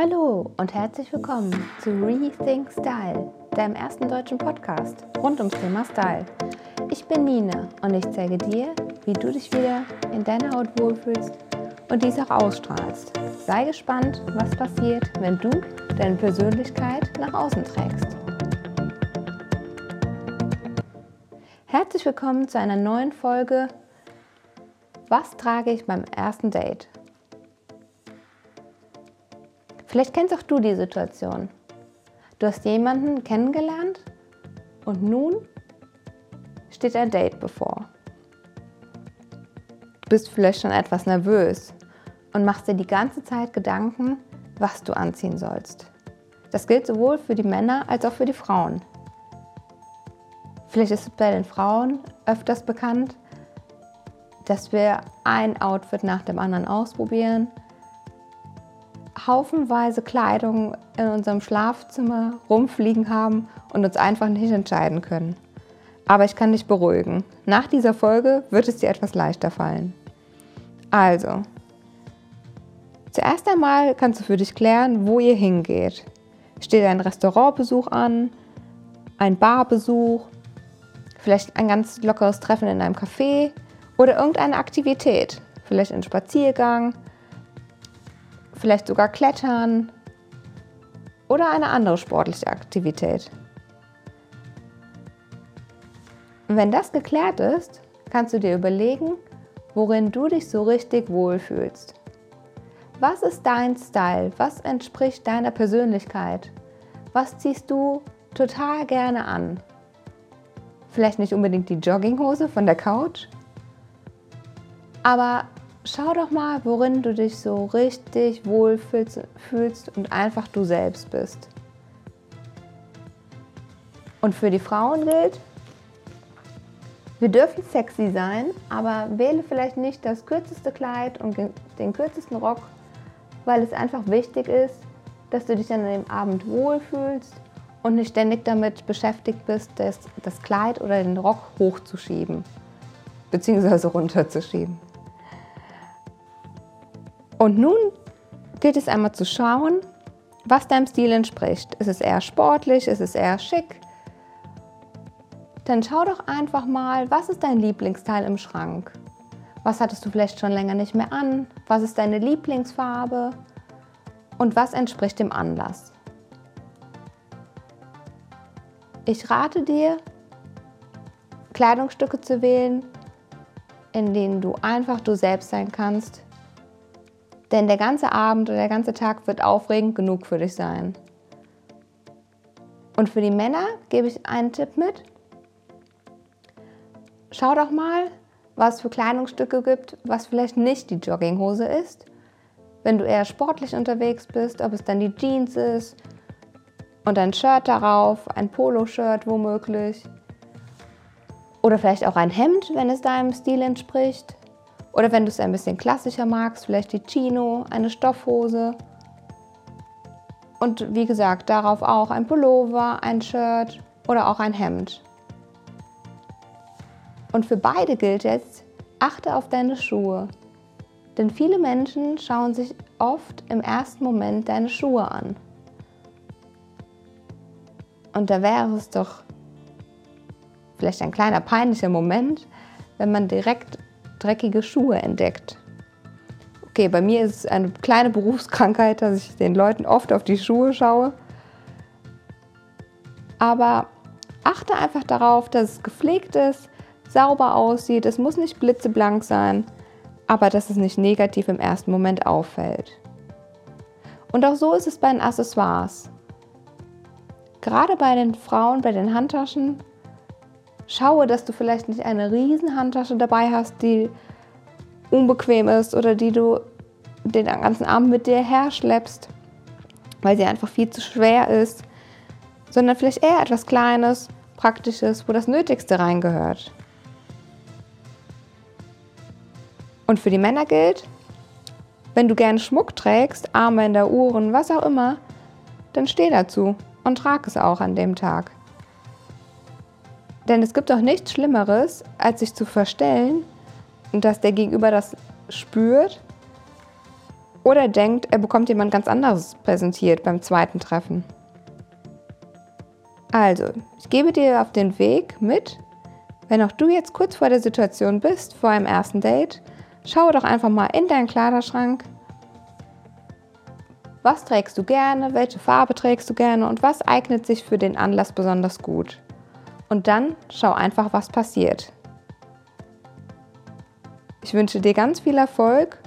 Hallo und herzlich willkommen zu Rethink Style, deinem ersten deutschen Podcast rund ums Thema Style. Ich bin Nina und ich zeige dir, wie du dich wieder in deiner Haut wohlfühlst und dies auch ausstrahlst. Sei gespannt, was passiert, wenn du deine Persönlichkeit nach außen trägst. Herzlich willkommen zu einer neuen Folge Was trage ich beim ersten Date? Vielleicht kennst auch du die Situation. Du hast jemanden kennengelernt und nun steht ein Date bevor. Du bist vielleicht schon etwas nervös und machst dir die ganze Zeit Gedanken, was du anziehen sollst. Das gilt sowohl für die Männer als auch für die Frauen. Vielleicht ist es bei den Frauen öfters bekannt, dass wir ein Outfit nach dem anderen ausprobieren haufenweise Kleidung in unserem Schlafzimmer rumfliegen haben und uns einfach nicht entscheiden können. Aber ich kann dich beruhigen. Nach dieser Folge wird es dir etwas leichter fallen. Also, zuerst einmal kannst du für dich klären, wo ihr hingeht. Steht ein Restaurantbesuch an, ein Barbesuch, vielleicht ein ganz lockeres Treffen in einem Café oder irgendeine Aktivität, vielleicht ein Spaziergang vielleicht sogar Klettern oder eine andere sportliche Aktivität. wenn das geklärt ist, kannst du dir überlegen, worin du dich so richtig wohlfühlst. Was ist dein Style? Was entspricht deiner Persönlichkeit? Was ziehst du total gerne an? Vielleicht nicht unbedingt die Jogginghose von der Couch, aber schau doch mal, worin du dich so richtig wohl fühlst und einfach du selbst bist. Und für die Frauen gilt, wir dürfen sexy sein, aber wähle vielleicht nicht das kürzeste Kleid und den kürzesten Rock, weil es einfach wichtig ist, dass du dich an dem Abend wohlfühlst und nicht ständig damit beschäftigt bist, das, das Kleid oder den Rock hochzuschieben, beziehungsweise runterzuschieben. Und nun gilt es einmal zu schauen, was deinem Stil entspricht. Ist es eher sportlich? Ist es eher schick? Dann schau doch einfach mal, was ist dein Lieblingsteil im Schrank? Was hattest du vielleicht schon länger nicht mehr an? Was ist deine Lieblingsfarbe? Und was entspricht dem Anlass? Ich rate dir, Kleidungsstücke zu wählen, in denen du einfach du selbst sein kannst, denn der ganze Abend oder der ganze Tag wird aufregend genug für dich sein. Und für die Männer gebe ich einen Tipp mit. Schau doch mal, was für Kleidungsstücke gibt, was vielleicht nicht die Jogginghose ist. Wenn du eher sportlich unterwegs bist, ob es dann die Jeans ist und ein Shirt darauf, ein Poloshirt womöglich. Oder vielleicht auch ein Hemd, wenn es deinem Stil entspricht. Oder wenn du es ein bisschen klassischer magst, vielleicht die Chino, eine Stoffhose. Und wie gesagt, darauf auch ein Pullover, ein Shirt oder auch ein Hemd. Und für beide gilt jetzt, achte auf deine Schuhe. Denn viele Menschen schauen sich oft im ersten Moment deine Schuhe an. Und da wäre es doch vielleicht ein kleiner peinlicher Moment, wenn man direkt dreckige Schuhe entdeckt. Okay, bei mir ist es eine kleine Berufskrankheit, dass ich den Leuten oft auf die Schuhe schaue. Aber achte einfach darauf, dass es gepflegt ist, sauber aussieht. Es muss nicht blitzeblank sein, aber dass es nicht negativ im ersten Moment auffällt. Und auch so ist es bei den Accessoires. Gerade bei den Frauen, bei den Handtaschen Schaue, dass du vielleicht nicht eine riesen Handtasche dabei hast, die unbequem ist oder die du den ganzen Abend mit dir herschleppst, weil sie einfach viel zu schwer ist, sondern vielleicht eher etwas Kleines, Praktisches, wo das Nötigste reingehört. Und für die Männer gilt, wenn du gerne Schmuck trägst, Armbänder, Uhren, was auch immer, dann steh dazu und trag es auch an dem Tag. Denn es gibt auch nichts Schlimmeres, als sich zu verstellen und dass der Gegenüber das spürt Oder denkt, er bekommt jemand ganz anderes präsentiert beim zweiten Treffen. Also, ich gebe dir auf den Weg mit, wenn auch du jetzt kurz vor der Situation bist, vor einem ersten Date, schau doch einfach mal in deinen Kleiderschrank. Was trägst du gerne? Welche Farbe trägst du gerne? Und was eignet sich für den Anlass besonders gut? Und dann schau einfach, was passiert. Ich wünsche dir ganz viel Erfolg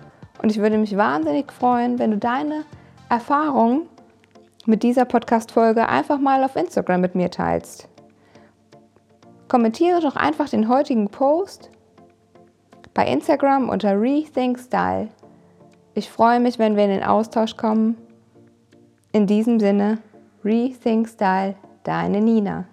und ich würde mich wahnsinnig freuen, wenn du deine Erfahrungen mit dieser Podcast-Folge einfach mal auf Instagram mit mir teilst. Kommentiere doch einfach den heutigen Post bei Instagram unter Rethink Style. Ich freue mich, wenn wir in den Austausch kommen. In diesem Sinne, Rethink Style, deine Nina.